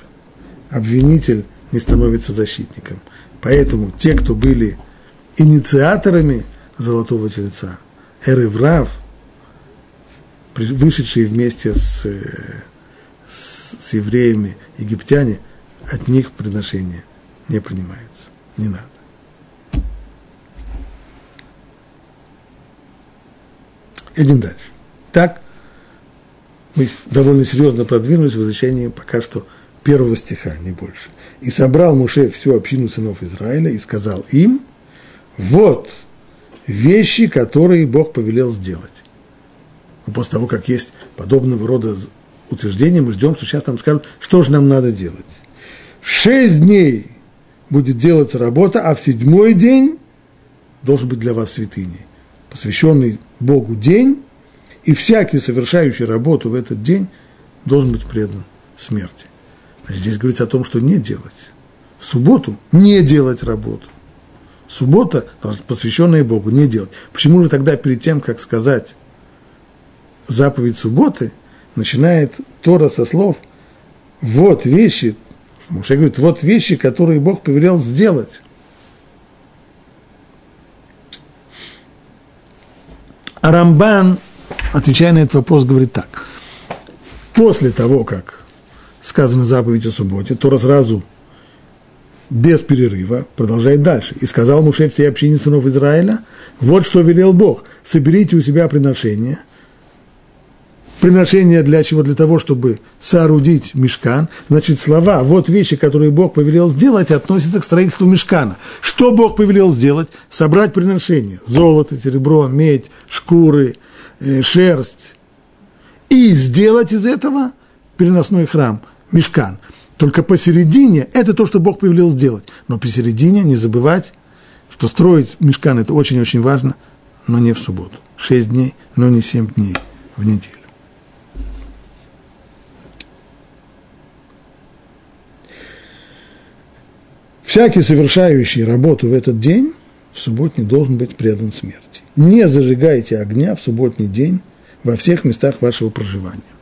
A: обвинитель не становится защитником. Поэтому те, кто были инициаторами золотого тельца, Эреврав, вышедшие вместе с, с, с евреями египтяне, от них приношения не принимаются. Не надо. Идем дальше. Так, мы довольно серьезно продвинулись в изучении пока что первого стиха, не больше. «И собрал Муше всю общину сынов Израиля и сказал им, вот вещи, которые Бог повелел сделать». После того, как есть подобного рода утверждения, мы ждем, что сейчас нам скажут, что же нам надо делать. Шесть дней будет делаться работа, а в седьмой день должен быть для вас святыней, посвященный Богу день, и всякий, совершающий работу в этот день, должен быть предан смерти. Здесь говорится о том, что не делать. В субботу не делать работу. Суббота, посвященная Богу, не делать. Почему же тогда перед тем, как сказать заповедь субботы, начинает Тора со слов «Вот вещи», Муше говорит, вот вещи, которые Бог повелел сделать. А Рамбан, отвечая на этот вопрос, говорит так. После того, как сказано заповедь о субботе, Тора сразу без перерыва продолжает дальше. «И сказал Муше всей общине сынов Израиля, вот что велел Бог, соберите у себя приношения – приношение для чего? Для того, чтобы соорудить мешкан. Значит, слова, вот вещи, которые Бог повелел сделать, относятся к строительству мешкана. Что Бог повелел сделать? Собрать приношение. Золото, серебро, медь, шкуры, э, шерсть. И сделать из этого переносной храм, мешкан. Только посередине, это то, что Бог повелел сделать. Но посередине не забывать, что строить мешкан – это очень-очень важно, но не в субботу. Шесть дней, но не семь дней в неделю. Всякий, совершающий работу в этот день, в субботний должен быть предан смерти. Не зажигайте огня в субботний день во всех местах вашего проживания.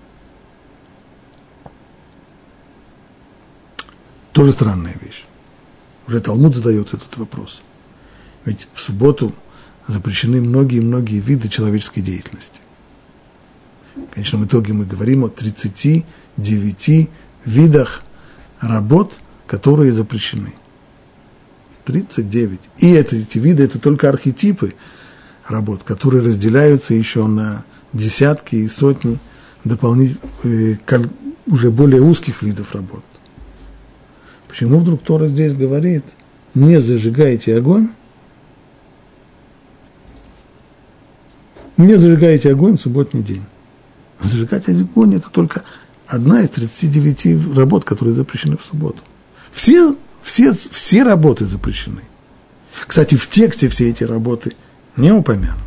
A: Тоже странная вещь. Уже Талмуд задает этот вопрос. Ведь в субботу запрещены многие-многие виды человеческой деятельности. В конечном итоге мы говорим о 39 видах работ, которые запрещены. 39. И это, эти виды – это только архетипы работ, которые разделяются еще на десятки и сотни дополнительных, э, уже более узких видов работ. Почему вдруг Тора здесь говорит, не зажигайте огонь, не зажигайте огонь в субботний день. Зажигать огонь – это только одна из 39 работ, которые запрещены в субботу. Все все, все работы запрещены. Кстати, в тексте все эти работы не упомянуты.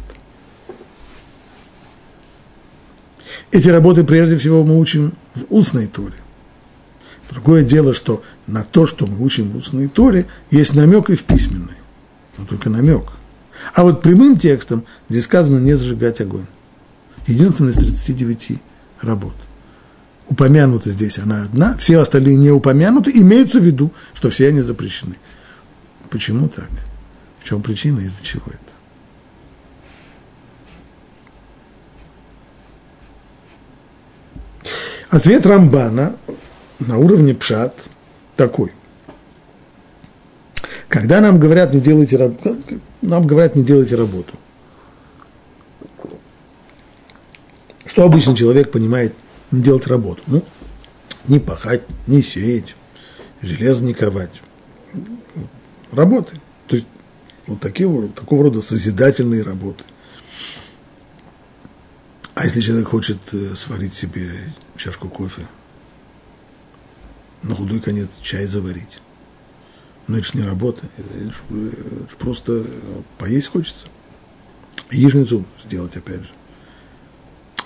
A: Эти работы прежде всего мы учим в устной торе. Другое дело, что на то, что мы учим в устной торе, есть намек и в письменной. Но только намек. А вот прямым текстом здесь сказано не зажигать огонь. Единственное из 39 работ – упомянута здесь она одна, все остальные не упомянуты, имеются в виду, что все они запрещены. Почему так? В чем причина, из-за чего это? Ответ Рамбана на уровне пшат такой. Когда нам говорят, не делайте работу, нам говорят, не делайте работу. Что обычно человек понимает делать работу. Ну, не пахать, не сеять, железо не ковать. Работы. То есть вот такие, такого рода созидательные работы. А если человек хочет э, сварить себе чашку кофе, на худой конец чай заварить, но это же не работа, же, это же просто поесть хочется. Яичницу сделать опять же.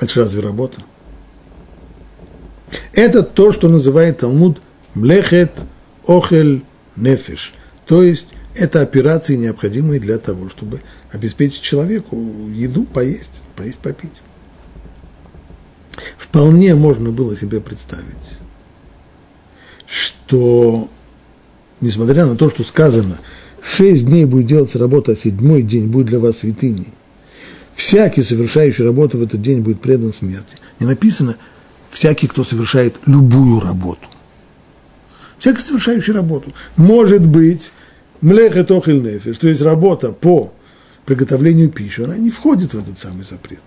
A: Это же разве работа? Это то, что называет Талмуд млехет охель нефиш. То есть это операции, необходимые для того, чтобы обеспечить человеку еду, поесть, поесть, попить. Вполне можно было себе представить, что, несмотря на то, что сказано, шесть дней будет делаться работа, а седьмой день будет для вас святыней, всякий, совершающий работу в этот день, будет предан смерти. Не написано – всякий, кто совершает любую работу. Всякий, совершающий работу. Может быть, млехет нефиш, то есть работа по приготовлению пищи, она не входит в этот самый запрет.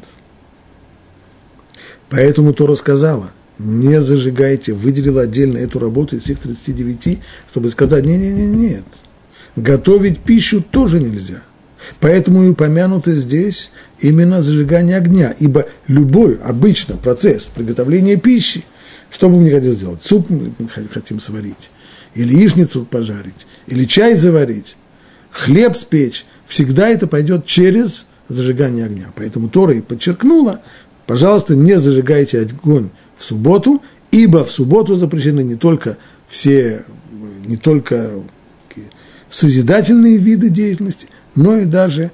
A: Поэтому Тора сказала, не зажигайте, выделил отдельно эту работу из всех 39, чтобы сказать, не-не-не, нет, готовить пищу тоже нельзя. Поэтому и упомянуто здесь именно зажигание огня, ибо любой обычно процесс приготовления пищи, что бы мы ни хотели сделать, суп мы хотим сварить, или яичницу пожарить, или чай заварить, хлеб спечь, всегда это пойдет через зажигание огня. Поэтому Тора и подчеркнула, пожалуйста, не зажигайте огонь в субботу, ибо в субботу запрещены не только все, не только созидательные виды деятельности, но и даже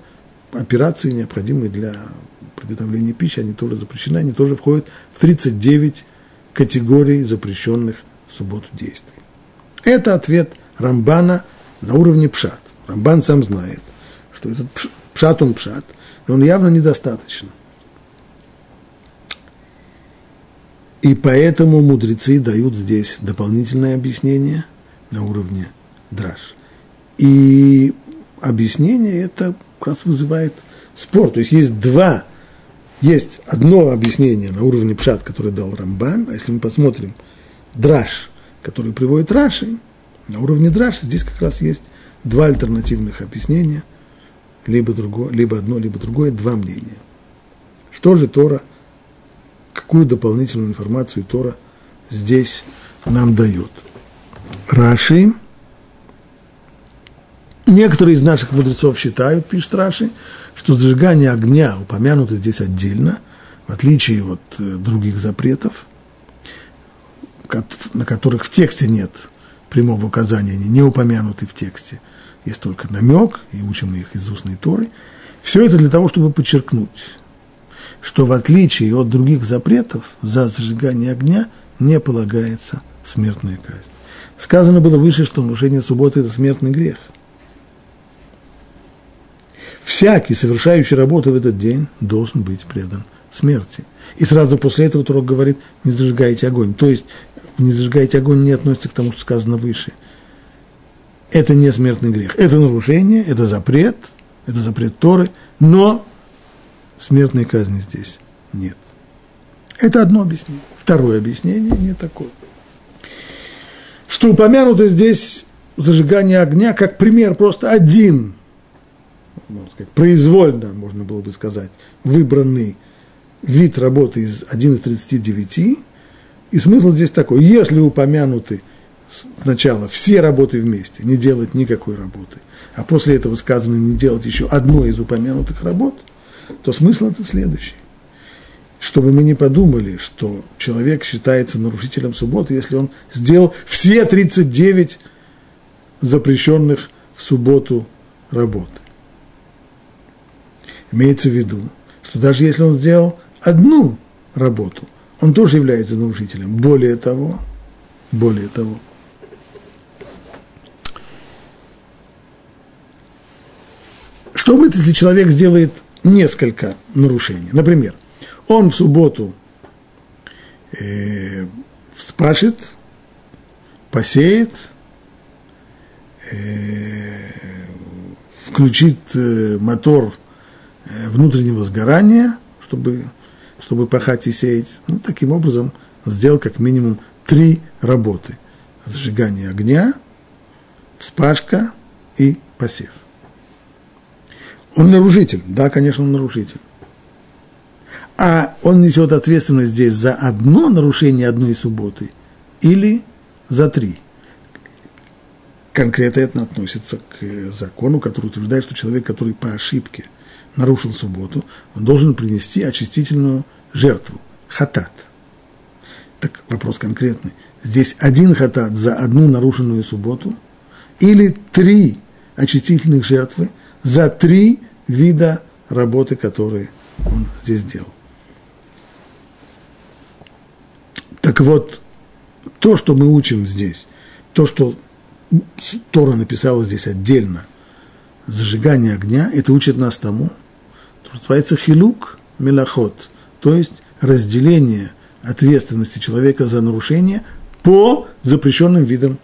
A: операции, необходимые для приготовления пищи, они тоже запрещены, они тоже входят в 39 категорий запрещенных в субботу действий. Это ответ Рамбана на уровне пшат. Рамбан сам знает, что этот пшат он пшат, но он явно недостаточно. И поэтому мудрецы дают здесь дополнительное объяснение на уровне драж. И объяснение это как раз вызывает спор. То есть есть два, есть одно объяснение на уровне пшат, которое дал Рамбан, а если мы посмотрим драж, который приводит Раши, на уровне драж здесь как раз есть два альтернативных объяснения, либо, другое, либо одно, либо другое, два мнения. Что же Тора, какую дополнительную информацию Тора здесь нам дает? Раши, некоторые из наших мудрецов считают, пишет Раши, что зажигание огня упомянуто здесь отдельно, в отличие от э, других запретов, на которых в тексте нет прямого указания, они не упомянуты в тексте – есть только намек, и учим мы их из устной Торы. Все это для того, чтобы подчеркнуть, что в отличие от других запретов, за зажигание огня не полагается смертная казнь. Сказано было выше, что нарушение субботы – это смертный грех. Всякий, совершающий работу в этот день, должен быть предан смерти. И сразу после этого Турок говорит, не зажигайте огонь. То есть, не зажигайте огонь не относится к тому, что сказано выше – это не смертный грех. Это нарушение, это запрет, это запрет Торы, но смертной казни здесь нет. Это одно объяснение. Второе объяснение не такое. Что упомянуто здесь зажигание огня как пример просто один, можно сказать, произвольно, можно было бы сказать, выбранный вид работы из 1 из 39. И смысл здесь такой, если упомянуты сначала все работы вместе, не делать никакой работы, а после этого сказано не делать еще одной из упомянутых работ, то смысл это следующий. Чтобы мы не подумали, что человек считается нарушителем субботы, если он сделал все 39 запрещенных в субботу работы. Имеется в виду, что даже если он сделал одну работу, он тоже является нарушителем. Более того, более того, Что будет, если человек сделает несколько нарушений? Например, он в субботу э, вспашет, посеет, э, включит э, мотор внутреннего сгорания, чтобы, чтобы пахать и сеять. Ну, таким образом, сделал как минимум три работы. Зажигание огня, вспашка и посев. Он нарушитель, да, конечно, он нарушитель. А он несет ответственность здесь за одно нарушение одной субботы или за три. Конкретно это относится к закону, который утверждает, что человек, который по ошибке нарушил субботу, он должен принести очистительную жертву, хатат. Так вопрос конкретный. Здесь один хатат за одну нарушенную субботу или три очистительных жертвы за три вида работы, которые он здесь делал. Так вот, то, что мы учим здесь, то, что Тора написала здесь отдельно, зажигание огня, это учит нас тому, называется хилук мелахот, то есть разделение ответственности человека за нарушение по запрещенным видам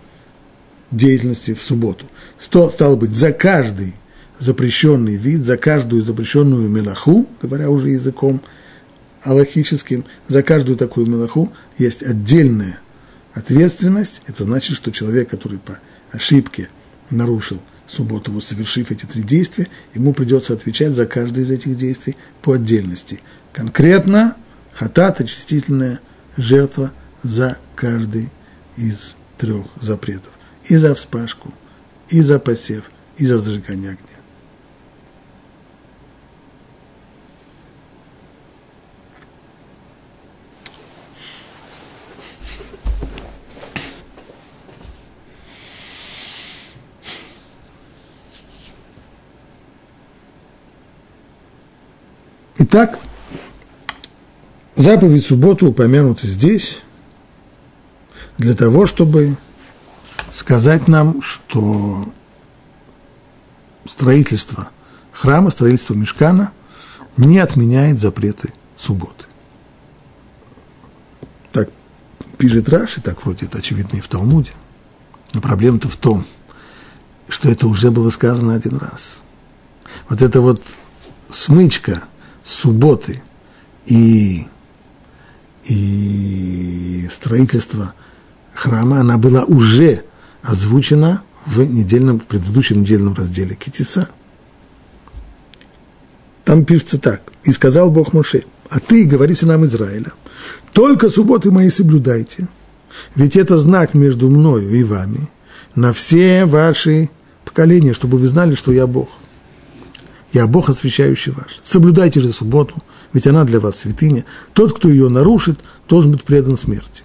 A: деятельности в субботу. Стало быть, за каждый запрещенный вид, за каждую запрещенную мелаху, говоря уже языком аллахическим, за каждую такую мелаху есть отдельная ответственность. Это значит, что человек, который по ошибке нарушил субботу, совершив эти три действия, ему придется отвечать за каждое из этих действий по отдельности. Конкретно хатат, очистительная жертва за каждый из трех запретов. И за вспашку, и за посев, и за зажигание огня. Итак, заповедь субботу упомянута здесь для того, чтобы сказать нам, что строительство храма, строительство мешкана не отменяет запреты субботы. Так пишет Раши, так вроде это очевидно и в Талмуде. Но проблема-то в том, что это уже было сказано один раз. Вот эта вот смычка субботы и, и строительство храма, она была уже озвучена в, недельном, в предыдущем недельном разделе Китиса. Там пишется так. «И сказал Бог Моше, а ты, говори нам Израиля, только субботы мои соблюдайте, ведь это знак между мною и вами на все ваши поколения, чтобы вы знали, что я Бог. Я Бог, освящающий ваш. Соблюдайте же субботу, ведь она для вас святыня. Тот, кто ее нарушит, должен быть предан смерти.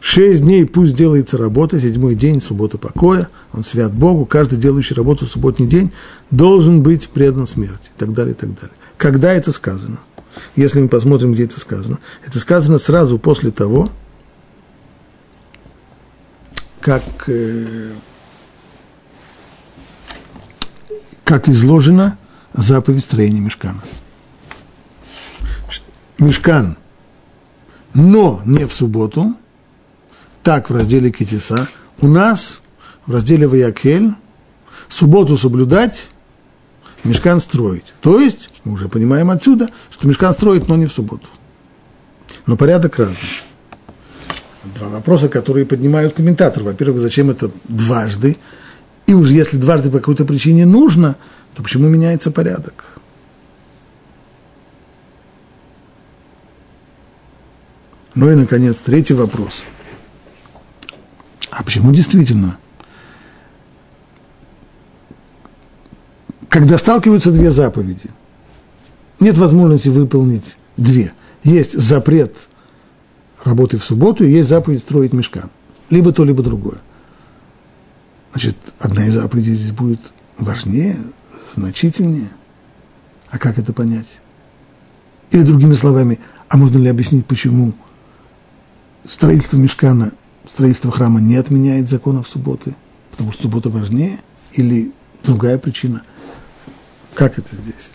A: Шесть дней пусть делается работа, седьмой день – суббота покоя, он свят Богу, каждый делающий работу в субботний день должен быть предан смерти, и так далее, и так далее. Когда это сказано? Если мы посмотрим, где это сказано, это сказано сразу после того, как, э, как изложено заповедь строения мешкана. Мешкан, но не в субботу, так в разделе Китиса, у нас в разделе Ваякель субботу соблюдать, мешкан строить. То есть, мы уже понимаем отсюда, что мешкан строить, но не в субботу. Но порядок разный. Два вопроса, которые поднимают комментаторы. Во-первых, зачем это дважды? И уж если дважды по какой-то причине нужно, то почему меняется порядок? Ну и, наконец, третий вопрос. А почему действительно? Когда сталкиваются две заповеди, нет возможности выполнить две. Есть запрет работы в субботу, и есть заповедь строить мешкан. Либо то, либо другое. Значит, одна из заповедей здесь будет важнее, значительнее. А как это понять? Или другими словами, а можно ли объяснить, почему строительство мешкана, строительство храма не отменяет законов субботы? Потому что суббота важнее? Или другая причина? Как это здесь?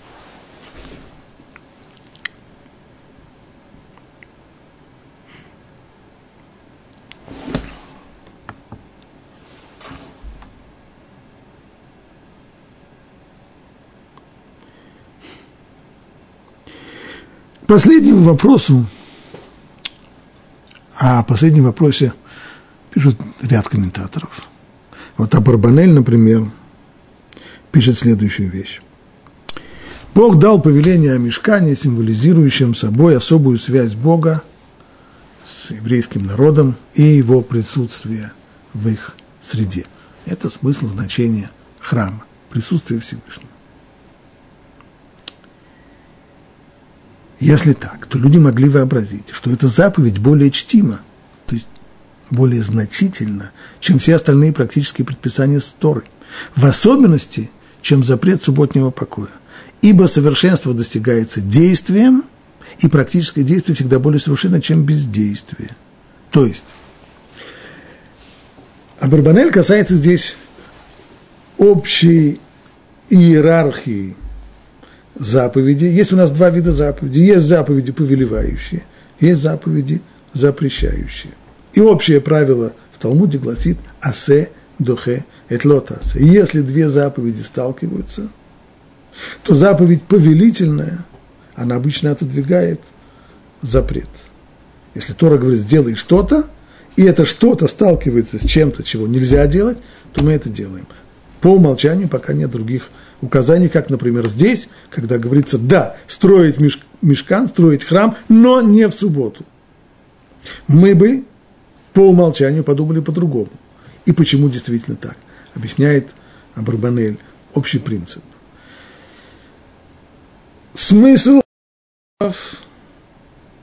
A: Последнему вопросу, а о последнем вопросе пишут ряд комментаторов. Вот Абарбанель, например, пишет следующую вещь. Бог дал повеление о мешкане, символизирующем собой особую связь Бога с еврейским народом и его присутствие в их среде. Это смысл значения храма, присутствие Всевышнего. Если так, то люди могли вообразить, что эта заповедь более чтима, то есть более значительна, чем все остальные практические предписания Торы. В особенности, чем запрет субботнего покоя. Ибо совершенство достигается действием, и практическое действие всегда более совершенно, чем бездействие. То есть, Абарбанель касается здесь общей иерархии заповеди. Есть у нас два вида заповедей. Есть заповеди повелевающие, есть заповеди запрещающие. И общее правило в Талмуде гласит «асе дохе этлотасе». И если две заповеди сталкиваются, то заповедь повелительная, она обычно отодвигает запрет. Если Тора говорит, сделай что-то, и это что-то сталкивается с чем-то, чего нельзя делать, то мы это делаем. По умолчанию, пока нет других указаний, как, например, здесь, когда говорится, да, строить меш, мешкан, строить храм, но не в субботу. Мы бы по умолчанию подумали по-другому. И почему действительно так? Объясняет Абарбанель общий принцип. Смысл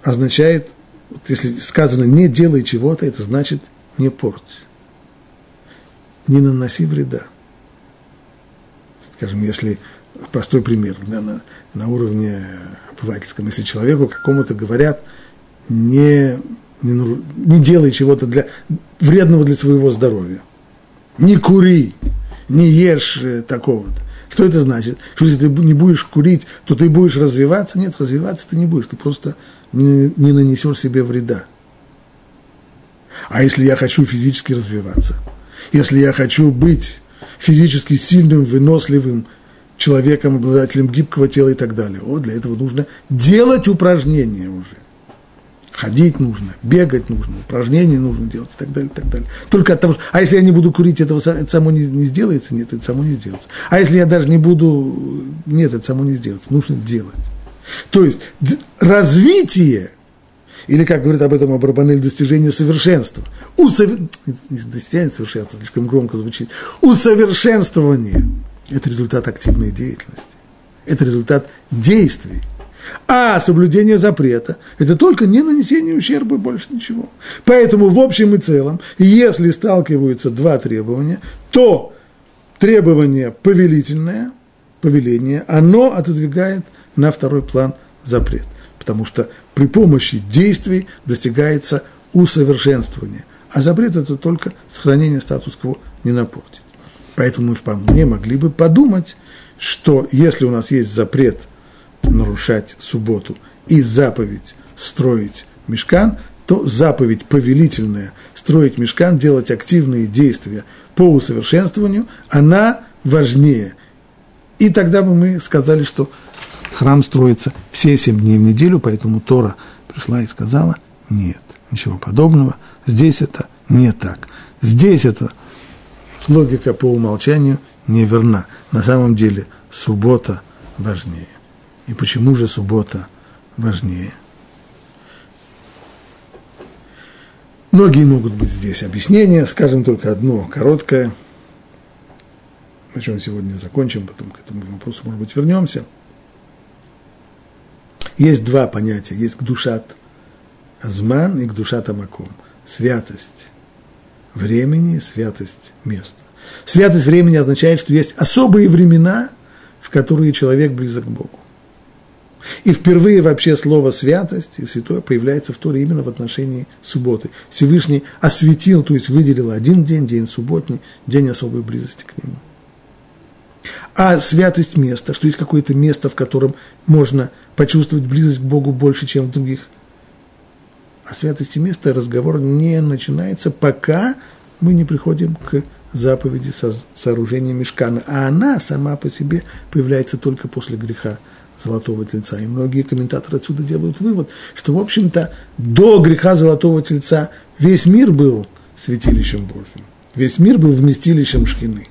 A: означает, вот если сказано «не делай чего-то», это значит «не порть», «не наноси вреда». Скажем, если простой пример да, на, на уровне обывательском, если человеку какому-то говорят не, не, не делай чего-то для, вредного для своего здоровья, не кури, не ешь э, такого-то, что это значит? Что если ты не будешь курить, то ты будешь развиваться? Нет, развиваться ты не будешь, ты просто не, не нанесешь себе вреда. А если я хочу физически развиваться, если я хочу быть физически сильным, выносливым человеком, обладателем гибкого тела и так далее, о, для этого нужно делать упражнения уже ходить нужно, бегать нужно, упражнения нужно делать и так далее, и так далее. Только от того, что, а если я не буду курить, этого, это само не, не сделается? Нет, это само не сделается. А если я даже не буду, нет, это само не сделается, нужно делать. То есть развитие, или, как говорит об этом Абрабанель, достижение совершенства, усовер... не достижение совершенства, слишком громко звучит, усовершенствование – это результат активной деятельности, это результат действий – а соблюдение запрета – это только не нанесение ущерба, больше ничего. Поэтому в общем и целом, если сталкиваются два требования, то требование повелительное, повеление, оно отодвигает на второй план запрет. Потому что при помощи действий достигается усовершенствование. А запрет – это только сохранение статус-кво не напортить. Поэтому мы вполне могли бы подумать, что если у нас есть запрет – нарушать субботу и заповедь строить мешкан, то заповедь повелительная строить мешкан, делать активные действия по усовершенствованию, она важнее. И тогда бы мы сказали, что храм строится все семь дней в неделю, поэтому Тора пришла и сказала, нет, ничего подобного, здесь это не так. Здесь это логика по умолчанию неверна. На самом деле суббота важнее. И почему же суббота важнее? Многие могут быть здесь объяснения, скажем только одно короткое, на чем сегодня закончим, потом к этому вопросу, может быть, вернемся. Есть два понятия, есть гдушат азман и гдушат амаком. Святость времени, святость места. Святость времени означает, что есть особые времена, в которые человек близок к Богу. И впервые вообще слово «святость» и «святое» появляется в Торе именно в отношении субботы. Всевышний осветил, то есть выделил один день, день субботний, день особой близости к нему. А святость места, что есть какое-то место, в котором можно почувствовать близость к Богу больше, чем в других. О святости места разговор не начинается, пока мы не приходим к заповеди со сооружения мешкана, а она сама по себе появляется только после греха золотого тельца. И многие комментаторы отсюда делают вывод, что, в общем-то, до греха золотого тельца весь мир был святилищем Божьим. Весь мир был вместилищем шхины.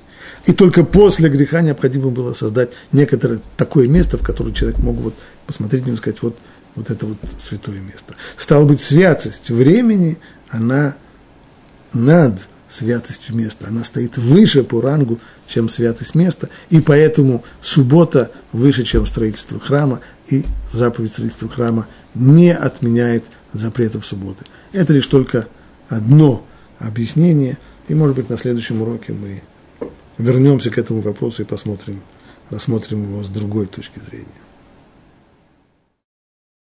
A: И только после греха необходимо было создать некоторое такое место, в которое человек мог вот посмотреть и сказать, вот, вот это вот святое место. Стало быть, святость времени, она над святостью места. Она стоит выше по рангу, чем святость места, и поэтому суббота выше, чем строительство храма, и заповедь строительства храма не отменяет запретов субботы. Это лишь только одно объяснение, и, может быть, на следующем уроке мы вернемся к этому вопросу и посмотрим, рассмотрим его с другой точки зрения.